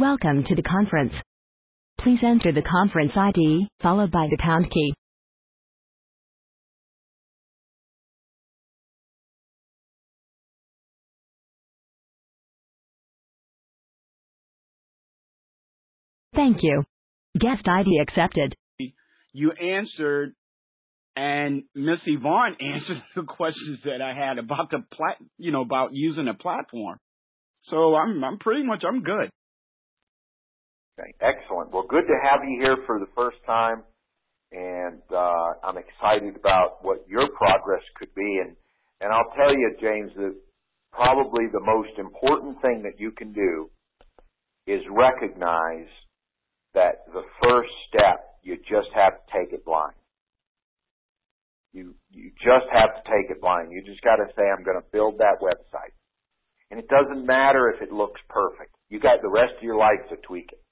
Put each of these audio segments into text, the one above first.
Welcome to the conference. Please enter the conference ID, followed by the pound key. Thank you. Guest ID accepted. You answered, and Miss Yvonne answered the questions that I had about the plat, you know, about using a platform. So I'm, I'm pretty much, I'm good. Okay, excellent. Well, good to have you here for the first time, and uh, I'm excited about what your progress could be. And and I'll tell you, James, that probably the most important thing that you can do is recognize that the first step you just have to take it blind. You you just have to take it blind. You just got to say, I'm going to build that website, and it doesn't matter if it looks perfect. You got the rest of your life to tweak it.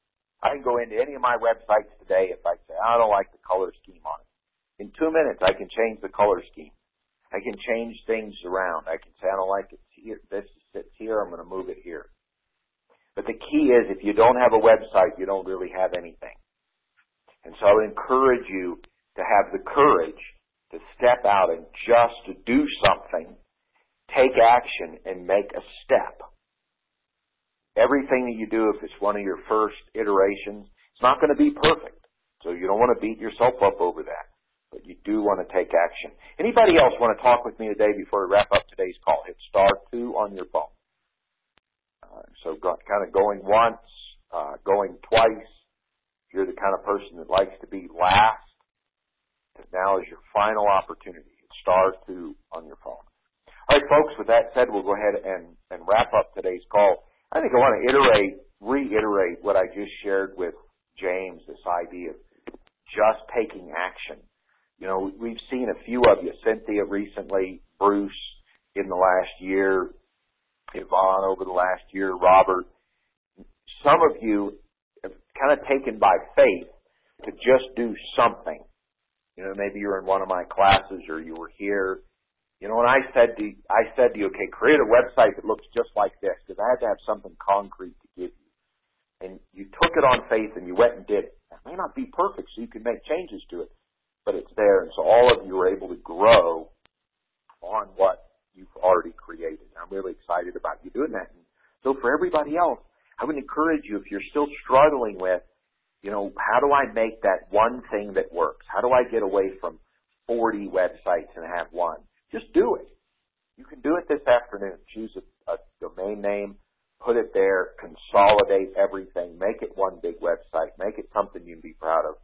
I can go into any of my websites today if I say, I don't like the color scheme on it. In two minutes, I can change the color scheme. I can change things around. I can say, I don't like it here. This sits here. I'm going to move it here. But the key is if you don't have a website, you don't really have anything. And so I would encourage you to have the courage to step out and just to do something, take action and make a step everything that you do, if it's one of your first iterations, it's not going to be perfect. So you don't want to beat yourself up over that. But you do want to take action. Anybody else want to talk with me today before we wrap up today's call? Hit star two on your phone. Uh, so kind of going once, uh, going twice. If you're the kind of person that likes to be last, now is your final opportunity. Hit star two on your phone. All right, folks, with that said, we'll go ahead and, and wrap up today's call. I think I want to iterate, reiterate what I just shared with James, this idea of just taking action. You know, we've seen a few of you, Cynthia recently, Bruce in the last year, Yvonne over the last year, Robert. Some of you have kind of taken by faith to just do something. You know, maybe you're in one of my classes or you were here you know, when I said to I said to you, okay, create a website that looks just like this, because I had to have something concrete to give you. And you took it on faith and you went and did it. It may not be perfect, so you can make changes to it, but it's there. And so all of you are able to grow on what you've already created. I'm really excited about you doing that. And so for everybody else, I would encourage you if you're still struggling with, you know, how do I make that one thing that works? How do I get away from 40 websites and have one? Just do it. You can do it this afternoon. Choose a, a domain name, put it there, consolidate everything, make it one big website, make it something you can be proud of,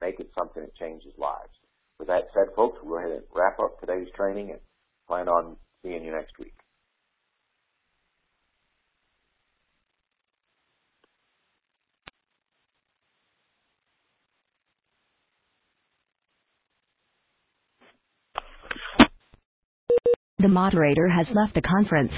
make it something that changes lives. With that said, folks, we'll go ahead and wrap up today's training and plan on seeing you next week. The moderator has left the conference.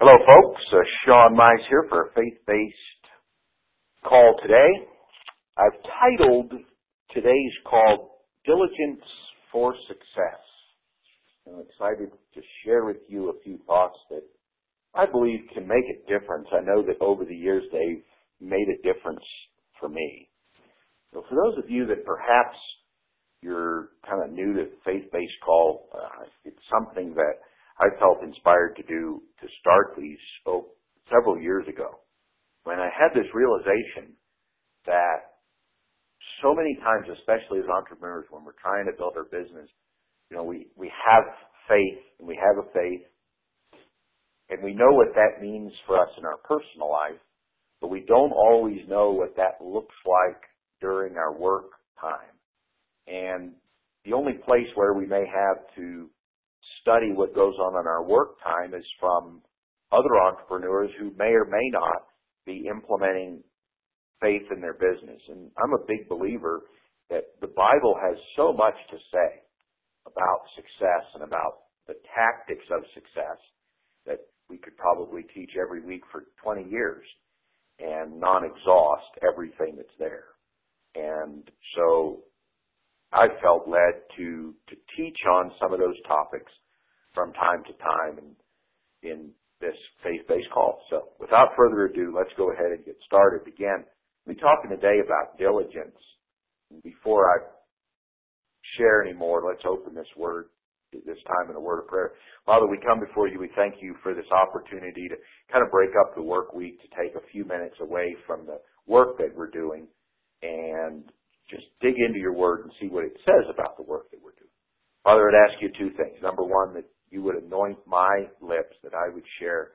Hello, folks. Uh, Sean Mize here for a faith-based call today. I've titled today's call Diligence for Success. I'm excited to share with you a few thoughts that I believe can make a difference. I know that over the years they've made a difference for me. So for those of you that perhaps you're kind of new to faith-based call, uh, it's something that I felt inspired to do to start these oh, several years ago when I had this realization that so many times, especially as entrepreneurs, when we're trying to build our business, you know, we, we have faith and we have a faith and we know what that means for us in our personal life, but we don't always know what that looks like during our work time. And the only place where we may have to study what goes on in our work time is from other entrepreneurs who may or may not be implementing faith in their business. And I'm a big believer that the Bible has so much to say about success and about the tactics of success that we could probably teach every week for 20 years and non exhaust everything that's there. And so I felt led to to teach on some of those topics from time to time in in this faith-based call. So without further ado, let's go ahead and get started. Again, we're talking today about diligence. Before I share any more, let's open this word this time in a word of prayer. Father, we come before you. We thank you for this opportunity to kind of break up the work week, to take a few minutes away from the work that we're doing and just dig into your word and see what it says about the work that we're doing. Father, I'd ask you two things. Number one, that you would anoint my lips, that I would share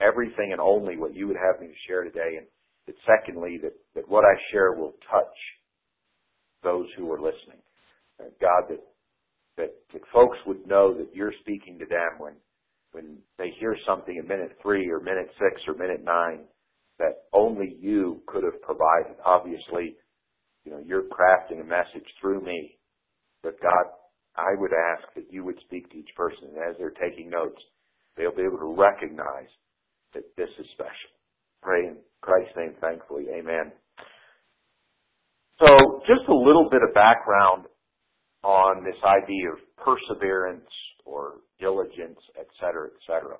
everything and only what you would have me to share today. And that secondly, that, that what I share will touch those who are listening. Uh, God, that, that, that folks would know that you're speaking to them when, when they hear something in minute three or minute six or minute nine that only you could have provided. Obviously, you know, you're crafting a message through me. But God, I would ask that you would speak to each person and as they're taking notes, they'll be able to recognize that this is special. Pray in Christ's name, thankfully. Amen. So just a little bit of background on this idea of perseverance or diligence, et cetera, et cetera.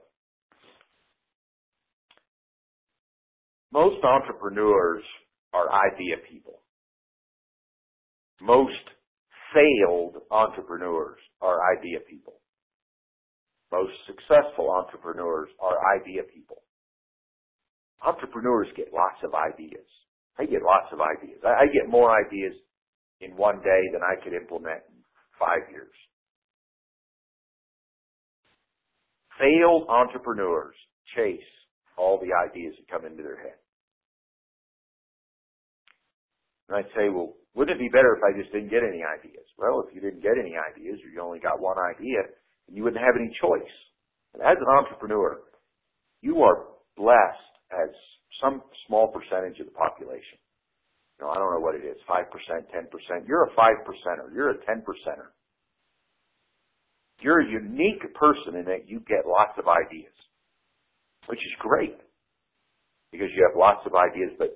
Most entrepreneurs are idea people. Most failed entrepreneurs are idea people. Most successful entrepreneurs are idea people. Entrepreneurs get lots of ideas. I get lots of ideas. I, get more ideas in one day than I could implement in five years. Failed entrepreneurs chase all the ideas that come into their head. And I'd say, well, wouldn't it be better if I just didn't get any ideas? Well, if you didn't get any ideas, or you only got one idea, you wouldn't have any choice. And as an entrepreneur, you are blessed as some small percentage of the population. You know, I don't know what it is, 5%, 10%. You're a 5 percenter. You're a 10 percenter. You're a unique person in that you get lots of ideas, which is great because you have lots of ideas, but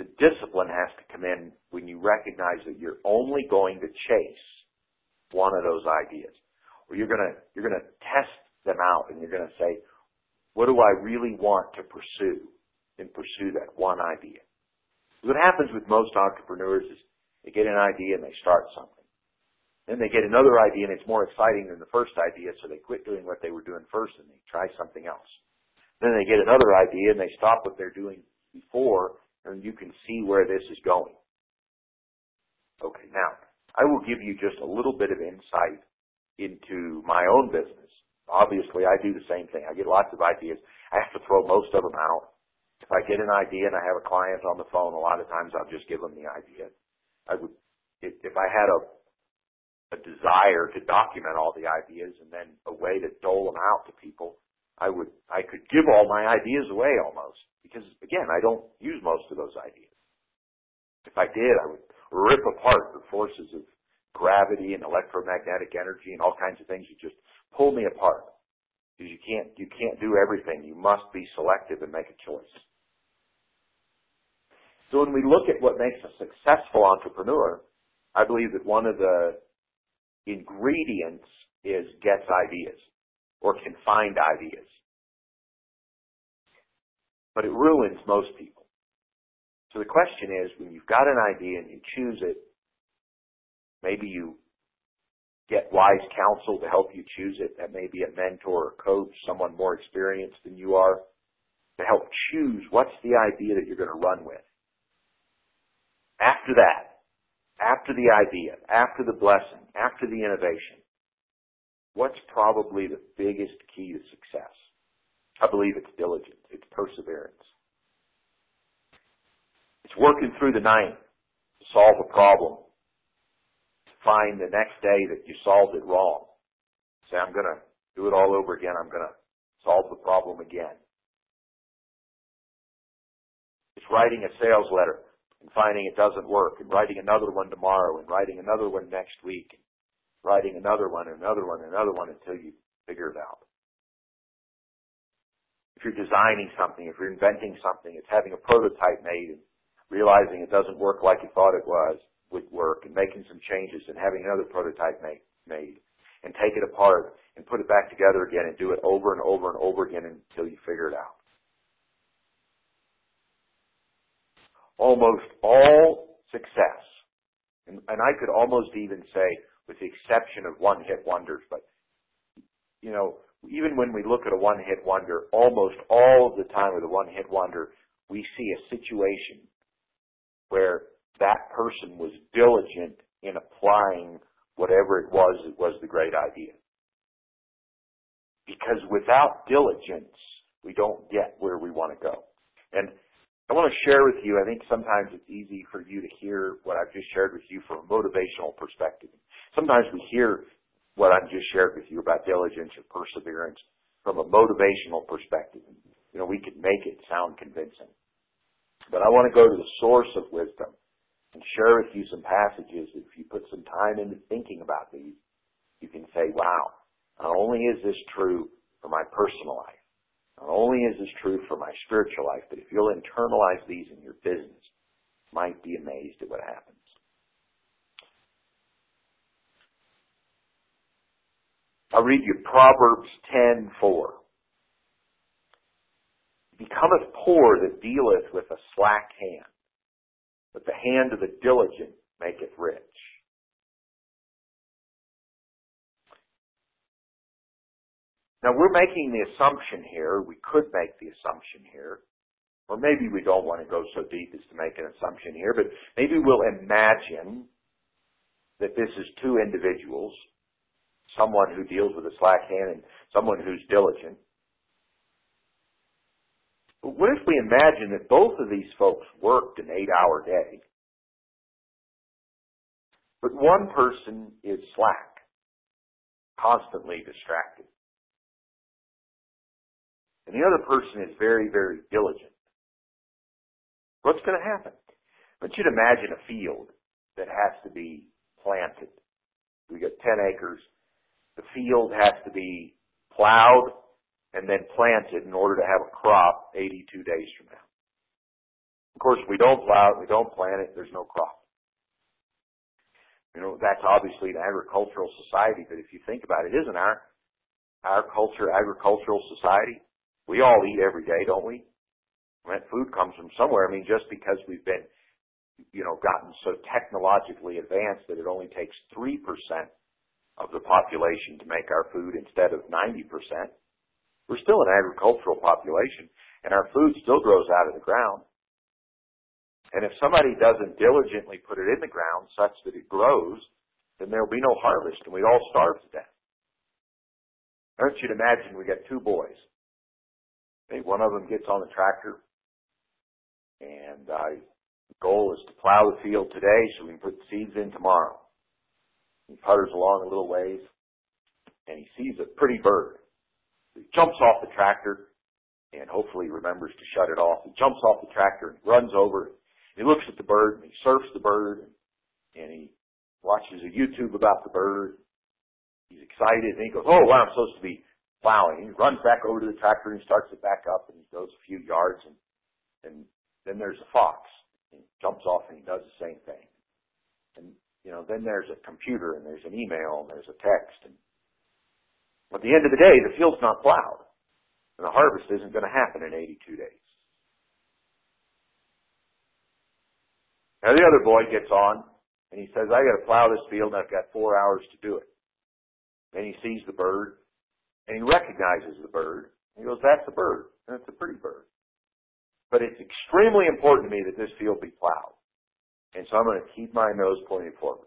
the discipline has to come in when you recognize that you're only going to chase one of those ideas. Or you're gonna, you're gonna test them out and you're gonna say, what do I really want to pursue? And pursue that one idea. What happens with most entrepreneurs is they get an idea and they start something. Then they get another idea and it's more exciting than the first idea, so they quit doing what they were doing first and they try something else. Then they get another idea and they stop what they're doing before and you can see where this is going. Okay, now, I will give you just a little bit of insight into my own business. Obviously, I do the same thing. I get lots of ideas. I have to throw most of them out. If I get an idea and I have a client on the phone, a lot of times I'll just give them the idea. I would, if, if I had a, a desire to document all the ideas and then a way to dole them out to people, I would, I could give all my ideas away almost because again, I don't use most of those ideas. If I did, I would rip apart the forces of gravity and electromagnetic energy and all kinds of things that just pull me apart. Because you can't, you can't do everything. You must be selective and make a choice. So when we look at what makes a successful entrepreneur, I believe that one of the ingredients is gets ideas or can find ideas. But it ruins most people. So the question is, when you've got an idea and you choose it, maybe you get wise counsel to help you choose it. That may be a mentor or coach, someone more experienced than you are, to help choose what's the idea that you're going to run with. After that, after the idea, after the blessing, after the innovation, what's probably the biggest key to success? I believe it's diligence. It's perseverance. It's working through the night to solve a problem. To find the next day that you solved it wrong. Say, I'm going to do it all over again. I'm going to solve the problem again. It's writing a sales letter and finding it doesn't work and writing another one tomorrow and writing another one next week and writing another one and another one and another one until you figure it out. If you're designing something, if you're inventing something, it's having a prototype made and realizing it doesn't work like you thought it was, would work and making some changes and having another prototype made, made and take it apart and put it back together again and do it over and over and over again until you figure it out. almost all success, and, and I could almost even say, with the exception of one-hit wonders, but you know, even when we look at a one-hit wonder, almost all of the time with a one-hit wonder, we see a situation where that person was diligent in applying whatever it was that was the great idea. Because without diligence, we don't get where we want to go. And I want to share with you, I think sometimes it's easy for you to hear what I've just shared with you from a motivational perspective. Sometimes we hear what I've just shared with you about diligence or perseverance from a motivational perspective. You know, we could make it sound convincing. But I want to go to the source of wisdom and share with you some passages. If you put some time into thinking about these, you can say, wow, not only is this true for my personal life, not only is this true for my spiritual life, but if you'll internalize these in your business, you might be amazed at what happens. I'll read you Proverbs 10:4. Becometh poor that dealeth with a slack hand, but the hand of the diligent maketh rich. Now we're making the assumption here, we could make the assumption here, or maybe we don't want to go so deep as to make an assumption here, but maybe we'll imagine that this is two individuals, someone who deals with a slack hand and someone who's diligent. But what if we imagine that both of these folks worked an eight hour day, but one person is slack, constantly distracted? and the other person is very, very diligent, what's going to happen? But you'd imagine a field that has to be planted. We got 10 acres. The field has to be plowed and then planted in order to have a crop 82 days from now. Of course, we don't plow it, we don't plant it, there's no crop. You know, that's obviously an agricultural society, but if you think about it, isn't our, our culture agricultural society? We all eat every day, don't we? That food comes from somewhere. I mean, just because we've been, you know, gotten so technologically advanced that it only takes 3% of the population to make our food instead of 90%, we're still an agricultural population and our food still grows out of the ground. And if somebody doesn't diligently put it in the ground such that it grows, then there'll be no harvest and we'd all starve to death. I want you to imagine we got two boys one of them gets on the tractor, and uh, the goal is to plow the field today so we can put seeds in tomorrow. He putters along a little ways, and he sees a pretty bird. He jumps off the tractor, and hopefully remembers to shut it off. He jumps off the tractor and runs over. He looks at the bird, and he surfs the bird, and he watches a YouTube about the bird. He's excited, and he goes, "Oh, wow! I'm supposed to be plowing. He runs back over to the tractor and starts it back up and he goes a few yards and, and then there's a fox. He jumps off and he does the same thing. And, you know, then there's a computer and there's an email and there's a text. And at the end of the day, the field's not plowed. And the harvest isn't going to happen in 82 days. Now the other boy gets on and he says, I got to plow this field and I've got four hours to do it. Then he sees the bird and he recognizes the bird. He goes, that's a bird and it's a pretty bird. But it's extremely important to me that this field be plowed. And so I'm going to keep my nose pointed forward.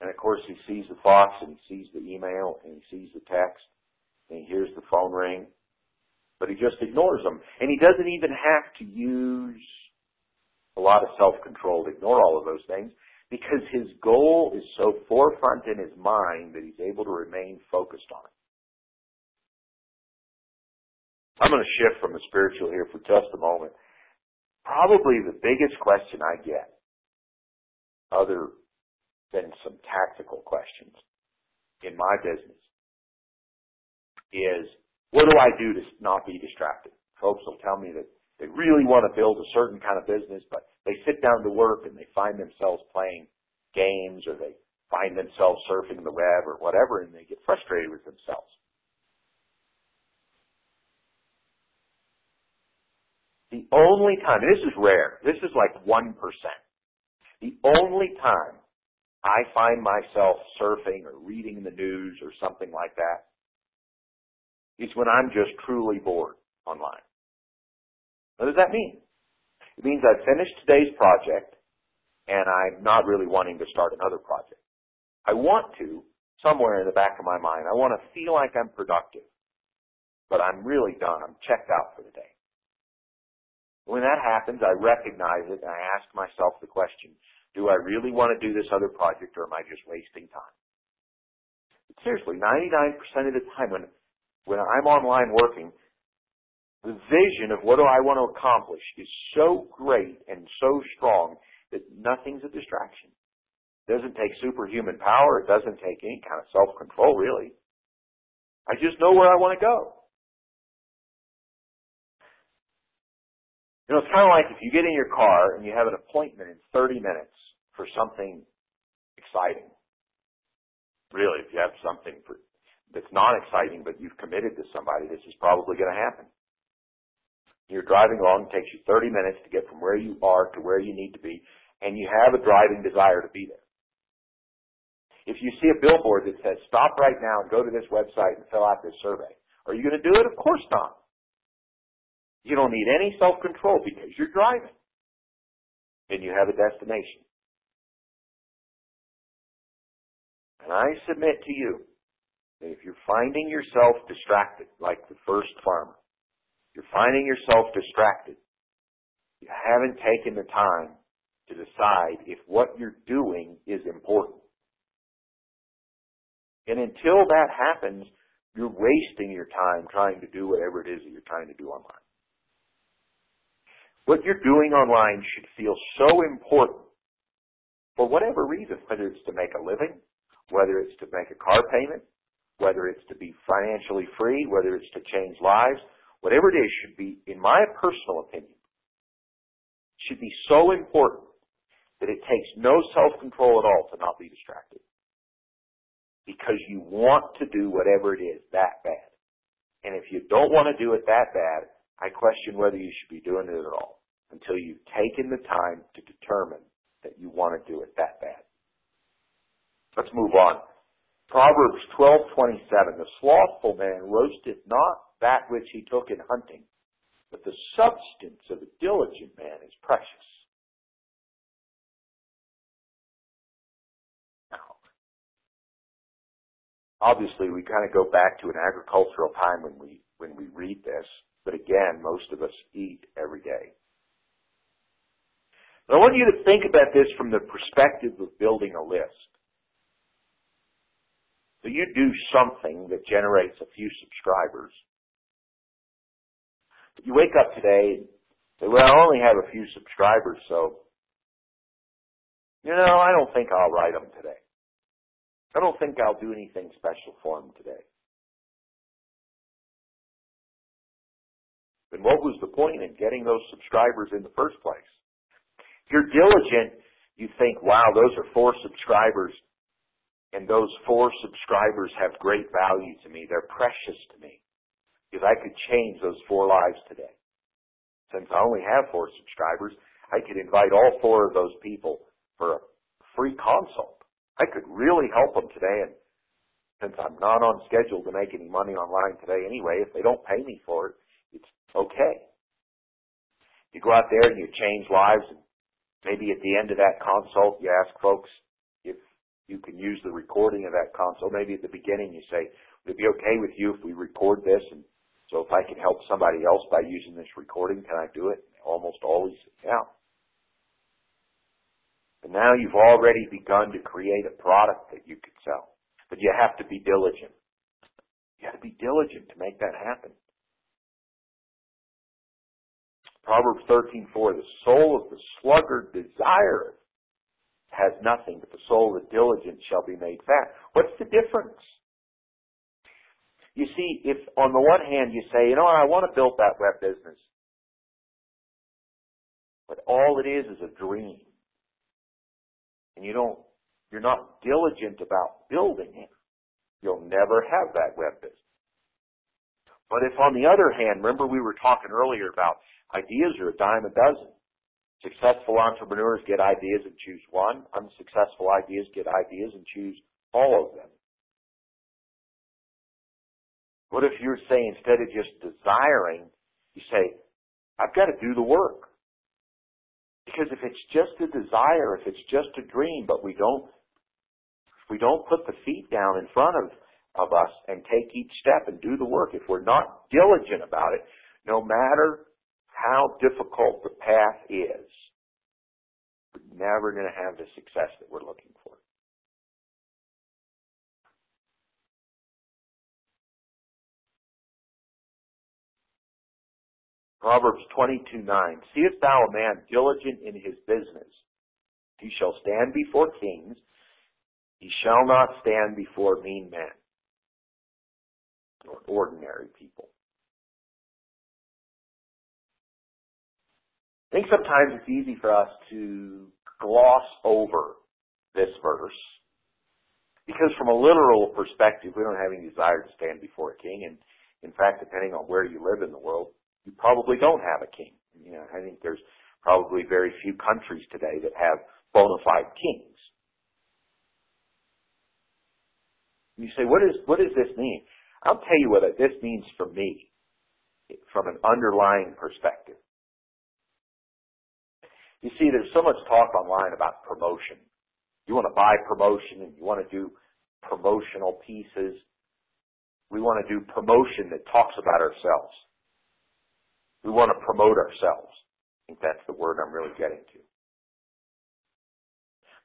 And of course he sees the fox and he sees the email and he sees the text and he hears the phone ring. But he just ignores them. And he doesn't even have to use a lot of self-control to ignore all of those things because his goal is so forefront in his mind that he's able to remain focused on it. I'm going to shift from the spiritual here for just a moment. Probably the biggest question I get, other than some tactical questions in my business, is what do I do to not be distracted? Folks will tell me that they really want to build a certain kind of business, but they sit down to work and they find themselves playing games or they find themselves surfing the web or whatever and they get frustrated with themselves. The only time, this is rare, this is like 1%. The only time I find myself surfing or reading the news or something like that is when I'm just truly bored online. What does that mean? It means I've finished today's project and I'm not really wanting to start another project. I want to, somewhere in the back of my mind, I want to feel like I'm productive, but I'm really done. I'm checked out for the day. When that happens, I recognize it and I ask myself the question, do I really want to do this other project or am I just wasting time? But seriously, 99% of the time when, when I'm online working, the vision of what do I want to accomplish is so great and so strong that nothing's a distraction. It doesn't take superhuman power. It doesn't take any kind of self-control, really. I just know where I want to go. You know, it's kind of like if you get in your car and you have an appointment in 30 minutes for something exciting. Really, if you have something for, that's not exciting, but you've committed to somebody, this is probably going to happen. You're driving along, it takes you 30 minutes to get from where you are to where you need to be, and you have a driving desire to be there. If you see a billboard that says, stop right now and go to this website and fill out this survey, are you going to do it? Of course not. You don't need any self-control because you're driving. And you have a destination. And I submit to you that if you're finding yourself distracted, like the first farmer, you're finding yourself distracted. You haven't taken the time to decide if what you're doing is important. And until that happens, you're wasting your time trying to do whatever it is that you're trying to do online. What you're doing online should feel so important for whatever reason, whether it's to make a living, whether it's to make a car payment, whether it's to be financially free, whether it's to change lives, whatever it is should be, in my personal opinion, should be so important that it takes no self-control at all to not be distracted. Because you want to do whatever it is that bad. And if you don't want to do it that bad, I question whether you should be doing it at all until you've taken the time to determine that you want to do it that bad. Let's move on. Proverbs 12:27 The slothful man roasteth not that which he took in hunting, but the substance of a diligent man is precious. Now, obviously, we kind of go back to an agricultural time when we when we read this, but again, most of us eat every day. But I want you to think about this from the perspective of building a list. So you do something that generates a few subscribers. You wake up today and say, well, I only have a few subscribers, so, you know, I don't think I'll write them today. I don't think I'll do anything special for them today. Then what was the point in getting those subscribers in the first place? If you're diligent, you think, wow, those are four subscribers, and those four subscribers have great value to me. They're precious to me because I could change those four lives today. Since I only have four subscribers, I could invite all four of those people for a free consult. I could really help them today. And since I'm not on schedule to make any money online today anyway, if they don't pay me for it, it's okay. You go out there and you change lives and maybe at the end of that consult you ask folks if you can use the recording of that consult. Maybe at the beginning you say, would it be okay with you if we record this? And so if I can help somebody else by using this recording, can I do it? Almost always, yeah. And now you've already begun to create a product that you could sell. But you have to be diligent. You have to be diligent to make that happen. Proverbs 13:4 The soul of the sluggard desireth has nothing, but the soul of the diligent shall be made fat. What's the difference? You see, if on the one hand you say, you know, I want to build that web business, but all it is is a dream and you don't, you're not diligent about building it, you'll never have that web business. But if on the other hand, remember we were talking earlier about ideas are a dime a dozen. Successful entrepreneurs get ideas and choose one. Unsuccessful ideas get ideas and choose all of them. What if you're saying instead of just desiring, you say, I've got to do the work. Because if it's just a desire, if it's just a dream, but we don't, if we don't put the feet down in front of, of us and take each step and do the work, if we're not diligent about it, no matter how difficult the path is, we're never going to have the success that we're looking for. Proverbs 22, 9. Seest thou a man diligent in his business? He shall stand before kings. He shall not stand before mean men or ordinary people. I think sometimes it's easy for us to gloss over this verse because from a literal perspective, we don't have any desire to stand before a king. And in fact, depending on where you live in the world, you probably don't have a king. You know, I think there's probably very few countries today that have bona fide kings. You say, what, is, what does this mean? I'll tell you what this means for me from an underlying perspective. You see, there's so much talk online about promotion. You want to buy promotion and you want to do promotional pieces. We want to do promotion that talks about ourselves. We want to promote ourselves. I think that's the word I'm really getting to.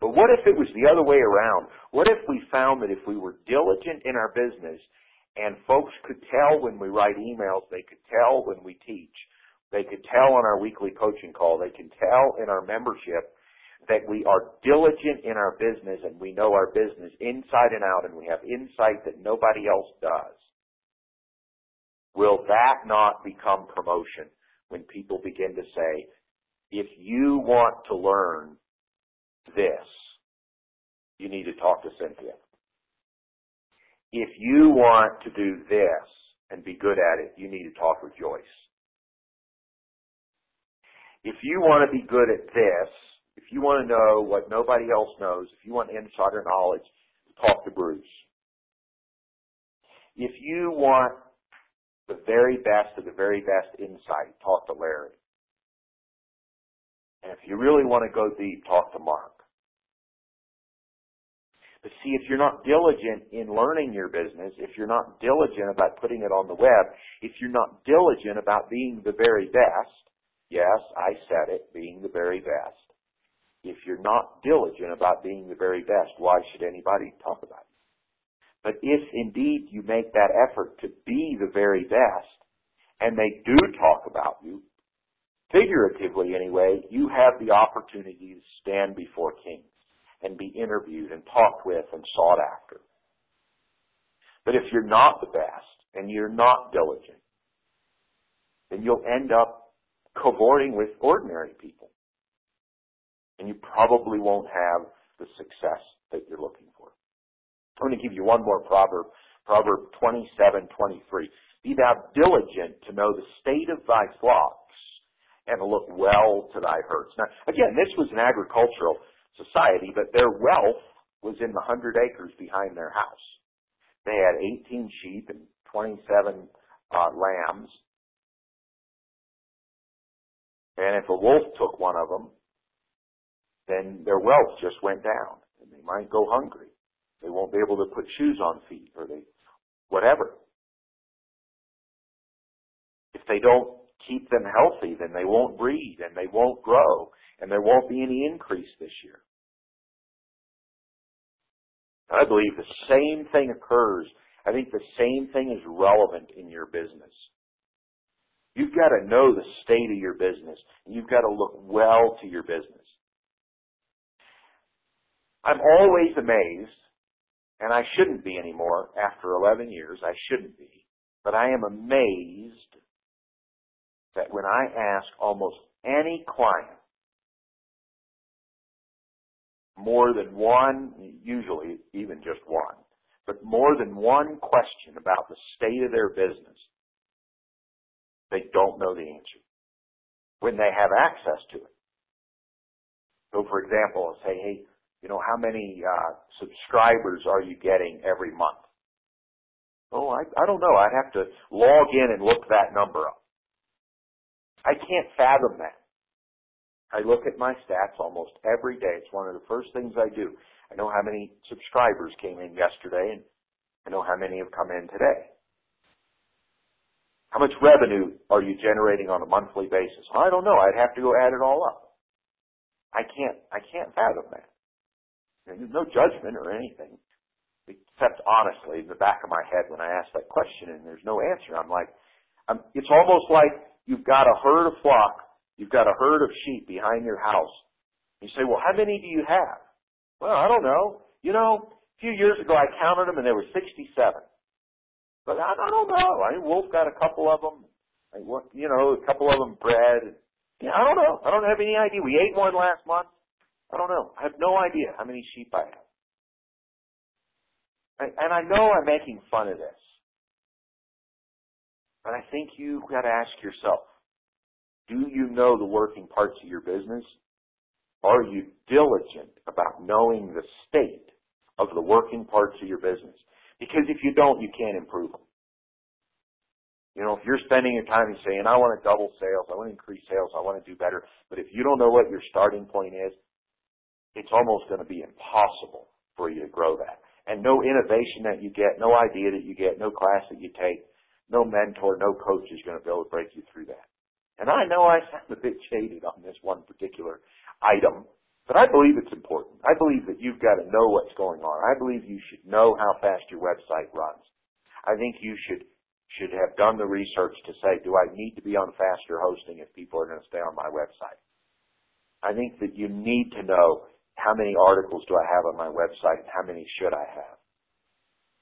But what if it was the other way around? What if we found that if we were diligent in our business and folks could tell when we write emails, they could tell when we teach, they could tell on our weekly coaching call, they can tell in our membership that we are diligent in our business and we know our business inside and out and we have insight that nobody else does. Will that not become promotion when people begin to say, if you want to learn this, you need to talk to Cynthia. If you want to do this and be good at it, you need to talk with Joyce. If you want to be good at this, if you want to know what nobody else knows, if you want insider knowledge, talk to Bruce. If you want the very best of the very best insight, talk to Larry. And if you really want to go deep, talk to Mark. But see, if you're not diligent in learning your business, if you're not diligent about putting it on the web, if you're not diligent about being the very best, yes, I said it, being the very best. If you're not diligent about being the very best, why should anybody talk about it? But if indeed you make that effort to be the very best, and they do talk about you, figuratively anyway, you have the opportunity to stand before kings and be interviewed and talked with and sought after. But if you're not the best and you're not diligent, then you'll end up cavorting with ordinary people. And you probably won't have the success that you're looking for. I'm going to give you one more proverb, Proverb 27, 23. Be thou diligent to know the state of thy flocks and look well to thy herds. Now, again, this was an agricultural society, but their wealth was in the hundred acres behind their house. They had 18 sheep and 27 uh, lambs. And if a wolf took one of them, then their wealth just went down and they might go hungry. They won't be able to put shoes on feet or they, whatever. If they don't keep them healthy, then they won't breed and they won't grow and there won't be any increase this year. I believe the same thing occurs. I think the same thing is relevant in your business. You've got to know the state of your business. You've got to look well to your business. I'm always amazed, and I shouldn't be anymore after 11 years. I shouldn't be. But I am amazed that when I ask almost any client more than one, usually even just one, but more than one question about the state of their business, they don't know the answer when they have access to it. So, for example, say, hey, you know, how many uh, subscribers are you getting every month? Oh, I, I don't know. I'd have to log in and look that number up. I can't fathom that. I look at my stats almost every day. It's one of the first things I do. I know how many subscribers came in yesterday and I know how many have come in today. How much revenue are you generating on a monthly basis? I don't know. I'd have to go add it all up. I can't, I can't fathom that. There's no judgment or anything, except honestly in the back of my head when I ask that question and there's no answer. I'm like, I'm, it's almost like you've got a herd of flock You've got a herd of sheep behind your house. You say, well, how many do you have? Well, I don't know. You know, a few years ago I counted them and there were 67. But I, I don't know. I mean, Wolf got a couple of them. I, you know, a couple of them bred. Yeah, I don't know. I don't have any idea. We ate one last month. I don't know. I have no idea how many sheep I have. And I know I'm making fun of this. But I think you've got to ask yourself, do you know the working parts of your business? Are you diligent about knowing the state of the working parts of your business? Because if you don't, you can't improve them. You know, if you're spending your time saying, I want to double sales, I want to increase sales, I want to do better, but if you don't know what your starting point is, it's almost going to be impossible for you to grow that. And no innovation that you get, no idea that you get, no class that you take, no mentor, no coach is going to be able to break you through that. And I know I sound a bit jaded on this one particular item, but I believe it's important. I believe that you've got to know what's going on. I believe you should know how fast your website runs. I think you should should have done the research to say, do I need to be on faster hosting if people are going to stay on my website? I think that you need to know how many articles do I have on my website and how many should I have?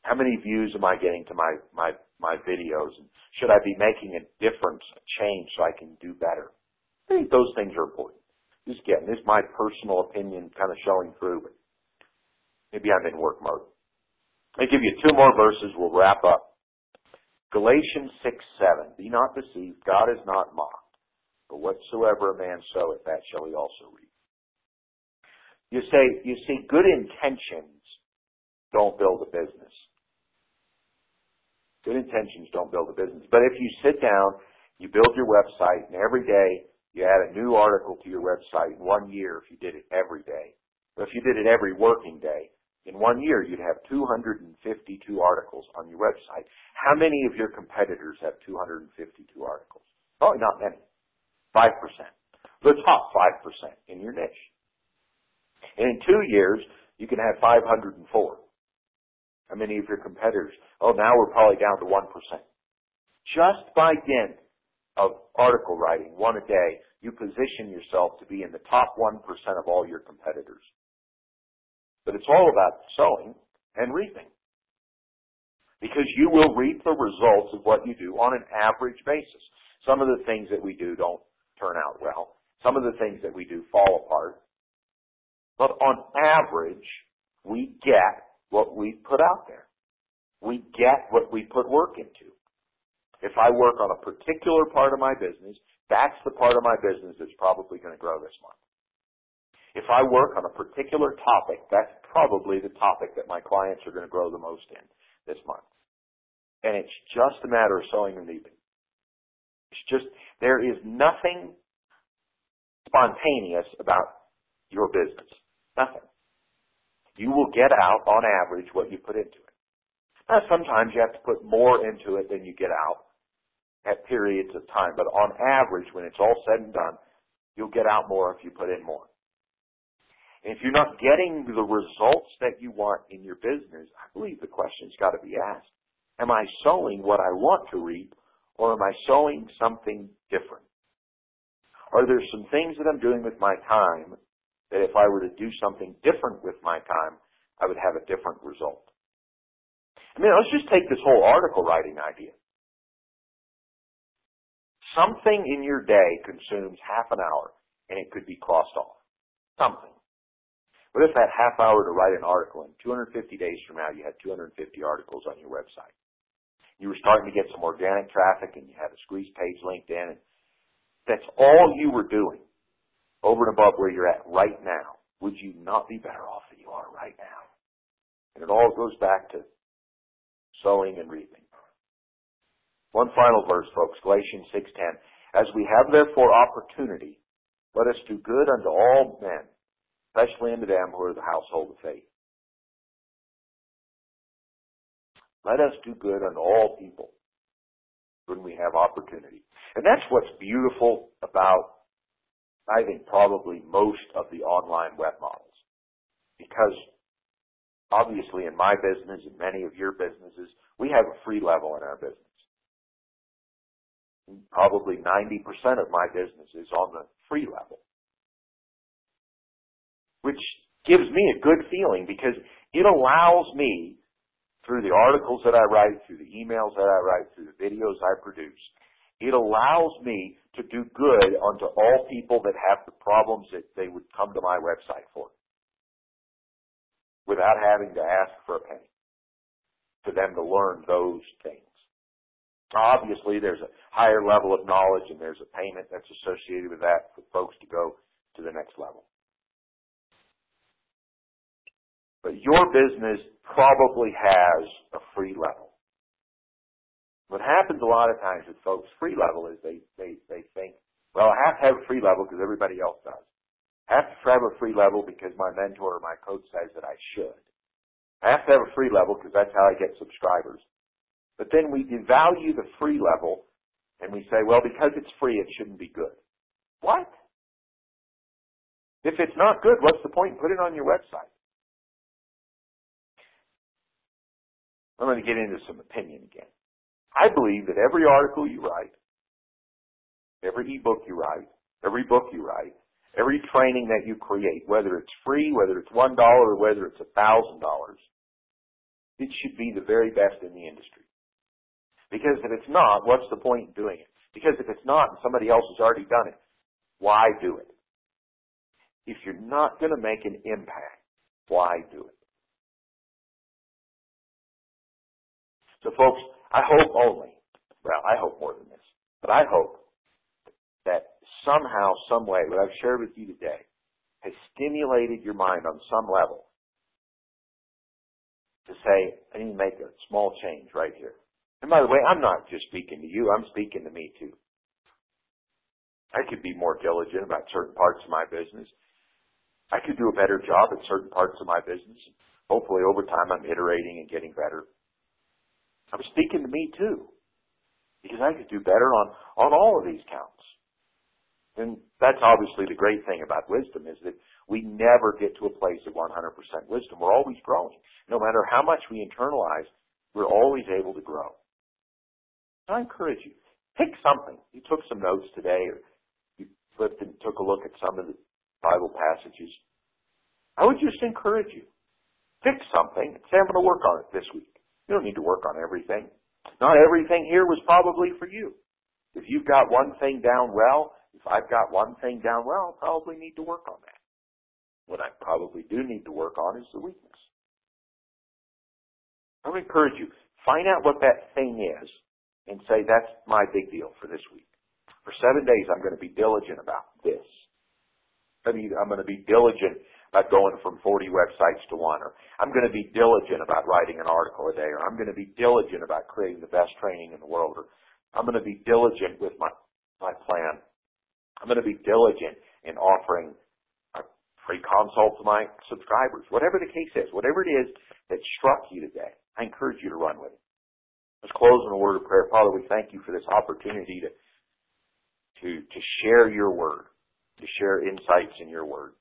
How many views am I getting to my, my, my videos? And should I be making a difference, a change so I can do better? I think those things are important. Just again, this is my personal opinion kind of showing through, but maybe I'm in work mode. I'll give you two more verses. We'll wrap up. Galatians 6, 7. Be not deceived. God is not mocked. But whatsoever a man soweth, that shall he also reap. You say, you see, good intentions don't build a business. Good intentions don't build a business. But if you sit down, you build your website, and every day you add a new article to your website in one year if you did it every day. But if you did it every working day, in one year you'd have 252 articles on your website. How many of your competitors have 252 articles? Probably not many. 5%. The top 5% in your niche. And in two years, you can have 504. How many of your competitors? Oh, now we're probably down to 1%. Just by dint of article writing, one a day, you position yourself to be in the top 1% of all your competitors. But it's all about sowing and reaping. Because you will reap the results of what you do on an average basis. Some of the things that we do don't turn out well. Some of the things that we do fall apart. But on average, we get what we put out there. We get what we put work into. If I work on a particular part of my business, that's the part of my business that's probably going to grow this month. If I work on a particular topic, that's probably the topic that my clients are going to grow the most in this month. And it's just a matter of sowing and reaping. It's just, there is nothing spontaneous about your business. Nothing. You will get out on average what you put into it. Now sometimes you have to put more into it than you get out at periods of time, but on average, when it's all said and done, you'll get out more if you put in more. And if you're not getting the results that you want in your business, I believe the question's got to be asked. Am I sowing what I want to reap or am I sowing something different? Are there some things that I'm doing with my time that if I were to do something different with my time, I would have a different result? I mean, let's just take this whole article writing idea. Something in your day consumes half an hour and it could be crossed off. Something. What if that half hour to write an article and 250 days from now you had 250 articles on your website? You were starting to get some organic traffic and you had a squeeze page LinkedIn and that's all you were doing over and above where you're at right now. Would you not be better off than you are right now? And it all goes back to sowing and reaping. One final verse, folks, Galatians 6.10. As we have therefore opportunity, let us do good unto all men, especially unto them who are the household of faith. Let us do good unto all people when we have opportunity. And that's what's beautiful about, I think, probably most of the online web models. Because obviously in my business and many of your businesses, we have a free level in our business. Probably 90% of my business is on the free level. Which gives me a good feeling because it allows me, through the articles that I write, through the emails that I write, through the videos I produce, it allows me to do good unto all people that have the problems that they would come to my website for without having to ask for a penny for them to learn those things. Obviously, there's a higher level of knowledge and there's a payment that's associated with that for folks to go to the next level. But your business probably has a free level. What happens a lot of times with folks free level is they, they, they think, well, I have to have a free level because everybody else does. I have to have a free level because my mentor or my coach says that I should. I have to have a free level because that's how I get subscribers. But then we devalue the free level and we say, well, because it's free, it shouldn't be good. What? If it's not good, what's the point Put it on your website? I'm going to get into some opinion again. I believe that every article you write, every ebook you write, every book you write, every training that you create, whether it's free, whether it's one dollar, or whether it's a thousand dollars, it should be the very best in the industry. Because if it's not, what's the point in doing it? Because if it's not and somebody else has already done it, why do it? If you're not going to make an impact, why do it? So folks, I hope only, well, I hope more than this, but I hope that somehow, some way, what I've shared with you today has stimulated your mind on some level to say, I need to make a small change right here. And by the way, I'm not just speaking to you, I'm speaking to me too. I could be more diligent about certain parts of my business. I could do a better job at certain parts of my business. Hopefully over time I'm iterating and getting better. I'm speaking to me too. Because I could do better on, on all of these counts. And that's obviously the great thing about wisdom is that we never get to a place of 100% wisdom. We're always growing. No matter how much we internalize, we're always able to grow. I encourage you, pick something. You took some notes today or you flipped and took a look at some of the Bible passages. I would just encourage you. Pick something and say, I'm going to work on it this week. You don't need to work on everything. Not everything here was probably for you. If you've got one thing down well, if I've got one thing down well, I'll probably need to work on that. What I probably do need to work on is the weakness. I would encourage you, find out what that thing is and say, that's my big deal for this week. For seven days, I'm going to be diligent about this. I mean, I'm going to be diligent about going from 40 websites to one, or I'm going to be diligent about writing an article a day, or I'm going to be diligent about creating the best training in the world, or I'm going to be diligent with my, my plan. I'm going to be diligent in offering a free consult to my subscribers. Whatever the case is, whatever it is that struck you today, I encourage you to run with it. Let's close in a word of prayer. Father, we thank you for this opportunity to, to, to share your word, to share insights in your word.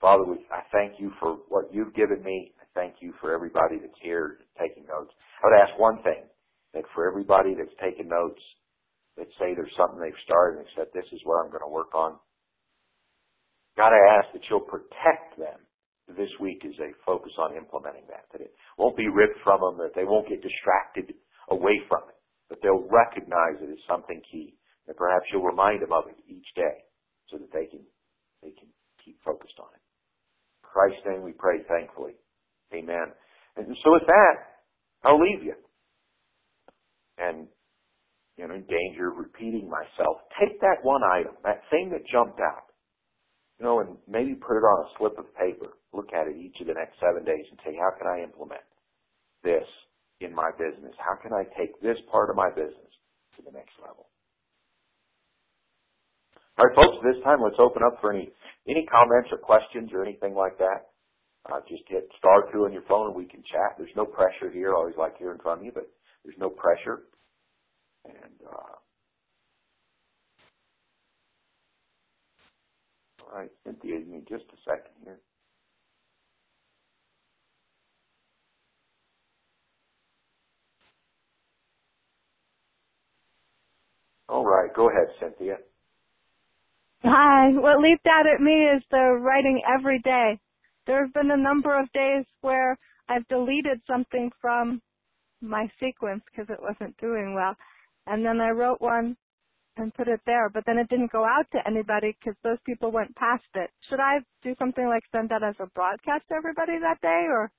Father, we, I thank you for what you've given me. I thank you for everybody that's here taking notes. I would ask one thing, that for everybody that's taking notes, that say there's something they've started and said, this is what I'm going to work on. God, I ask that you'll protect them this week is a focus on implementing that, that it won't be ripped from them, that they won't get distracted away from it, but they'll recognize it as something key, and perhaps you'll remind them of it each day so that they can, they can keep focused on it. Christ's name we pray thankfully. Amen. And so with that, I'll leave you. And, you know, in danger of repeating myself, take that one item, that thing that jumped out, you know, and maybe put it on a slip of paper. Look at it each of the next seven days and say, how can I implement this in my business? How can I take this part of my business to the next level? All right, folks, this time let's open up for any any comments or questions or anything like that, uh, just hit star two on your phone and we can chat. There's no pressure here. I always like hearing from you, but there's no pressure. And, uh, all right, Cynthia, give me just a second here. All right, go ahead, Cynthia. Hi. What leaped out at me is the writing every day. There have been a number of days where I've deleted something from my sequence because it wasn't doing well. And then I wrote one and put it there, but then it didn't go out to anybody because those people went past it. Should I do something like send that as a broadcast to everybody that day or?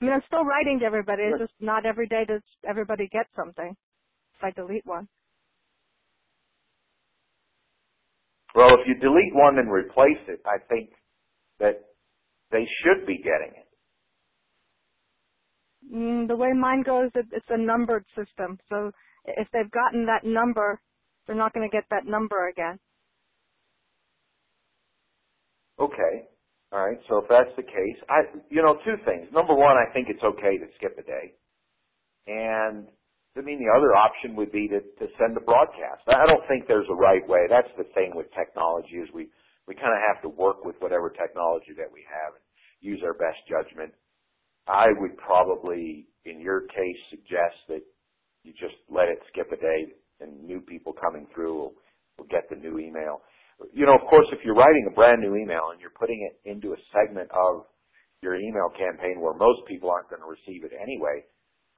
I mean, I'm still writing to everybody. It's just not every day does everybody get something if I delete one. Well, if you delete one and replace it, I think that they should be getting it. Mm, the way mine goes, it, it's a numbered system. So if they've gotten that number, they're not going to get that number again. Okay. All right. So if that's the case, I, you know, two things. Number one, I think it's okay to skip a day. And I mean, the other option would be to, to send a broadcast. I don't think there's a right way. That's the thing with technology is we, we kind of have to work with whatever technology that we have and use our best judgment. I would probably, in your case, suggest that you just let it skip a day and new people coming through will, will get the new email. You know, of course, if you're writing a brand new email and you're putting it into a segment of your email campaign where most people aren't going to receive it anyway,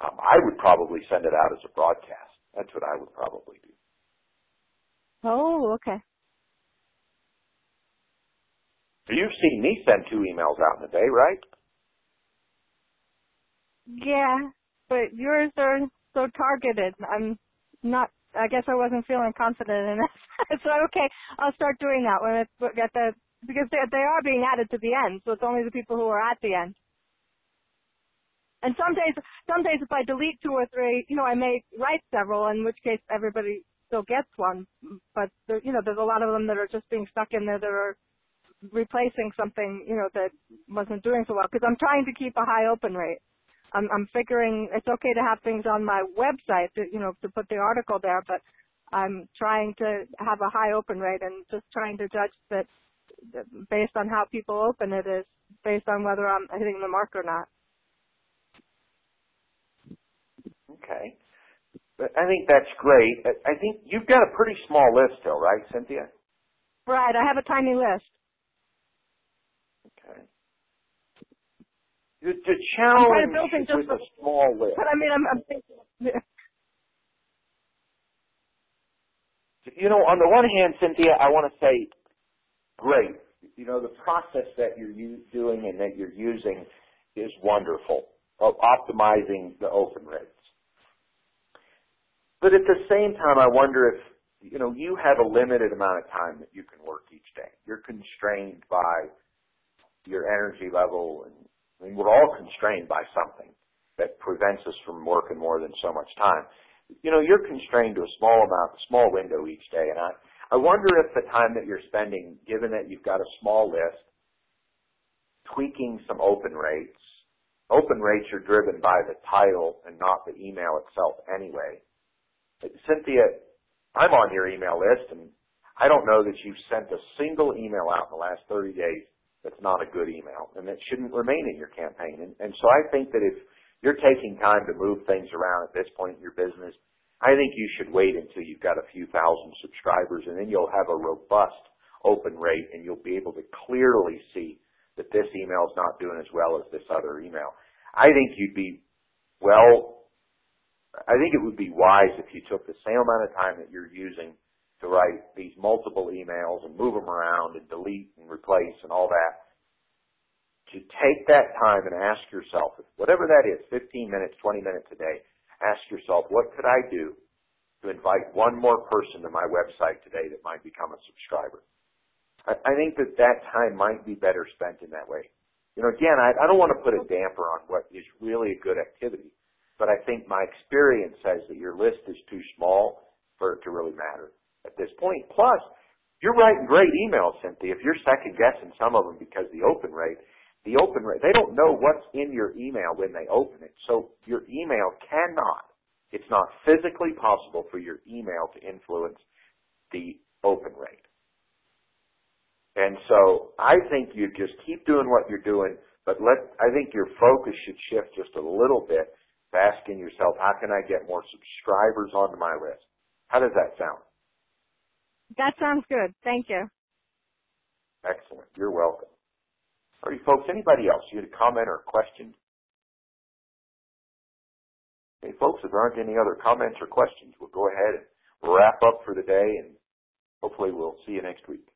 um, I would probably send it out as a broadcast. That's what I would probably do. Oh, okay. You've seen me send two emails out in a day, right? Yeah, but yours are so targeted. I'm not. I guess I wasn't feeling confident in it. so okay, I'll start doing that when it's at the because they they are being added to the end. So it's only the people who are at the end. And some days, some days if I delete two or three, you know, I may write several, in which case everybody still gets one. But there, you know, there's a lot of them that are just being stuck in there that are replacing something, you know, that wasn't doing so well. Because I'm trying to keep a high open rate. I'm, I'm figuring it's okay to have things on my website, to, you know, to put the article there, but I'm trying to have a high open rate and just trying to judge that based on how people open it is based on whether I'm hitting the mark or not. Okay. But I think that's great. I think you've got a pretty small list still, right, Cynthia? Right. I have a tiny list. Okay. The, the challenge with a small list. But I mean, I'm, I'm thinking. You know, on the one hand, Cynthia, I want to say, great. You know, the process that you're doing and that you're using is wonderful of optimizing the open rates. But at the same time, I wonder if, you know, you have a limited amount of time that you can work each day. You're constrained by your energy level and Mean, we're all constrained by something that prevents us from working more than so much time. You know, you're constrained to a small amount, a small window each day, and I, I wonder if the time that you're spending, given that you've got a small list, tweaking some open rates, open rates are driven by the title and not the email itself anyway. Cynthia, I'm on your email list and I don't know that you've sent a single email out in the last 30 days that's not a good email and that shouldn't remain in your campaign. And, and so I think that if you're taking time to move things around at this point in your business, I think you should wait until you've got a few thousand subscribers and then you'll have a robust open rate and you'll be able to clearly see that this email is not doing as well as this other email. I think you'd be well, I think it would be wise if you took the same amount of time that you're using to write these multiple emails and move them around and delete and replace and all that, to take that time and ask yourself, whatever that is, 15 minutes, 20 minutes a day, ask yourself, what could I do to invite one more person to my website today that might become a subscriber? I, think that that time might be better spent in that way. You know, again, I, I don't want to put a damper on what is really a good activity, but I think my experience says that your list is too small for it to really matter at this point. Plus, you're writing great emails, Cynthia. If you're second guessing some of them because the open rate, the open rate, they don't know what's in your email when they open it. So your email cannot, it's not physically possible for your email to influence the open rate. And so I think you just keep doing what you're doing, but let, I think your focus should shift just a little bit asking yourself, how can I get more subscribers onto my list? How does that sound? That sounds good. Thank you. Excellent. You're welcome. All right, folks, anybody else? You had a comment or a question? Hey, folks, if there aren't any other comments or questions, we'll go ahead and wrap up for the day, and hopefully we'll see you next week.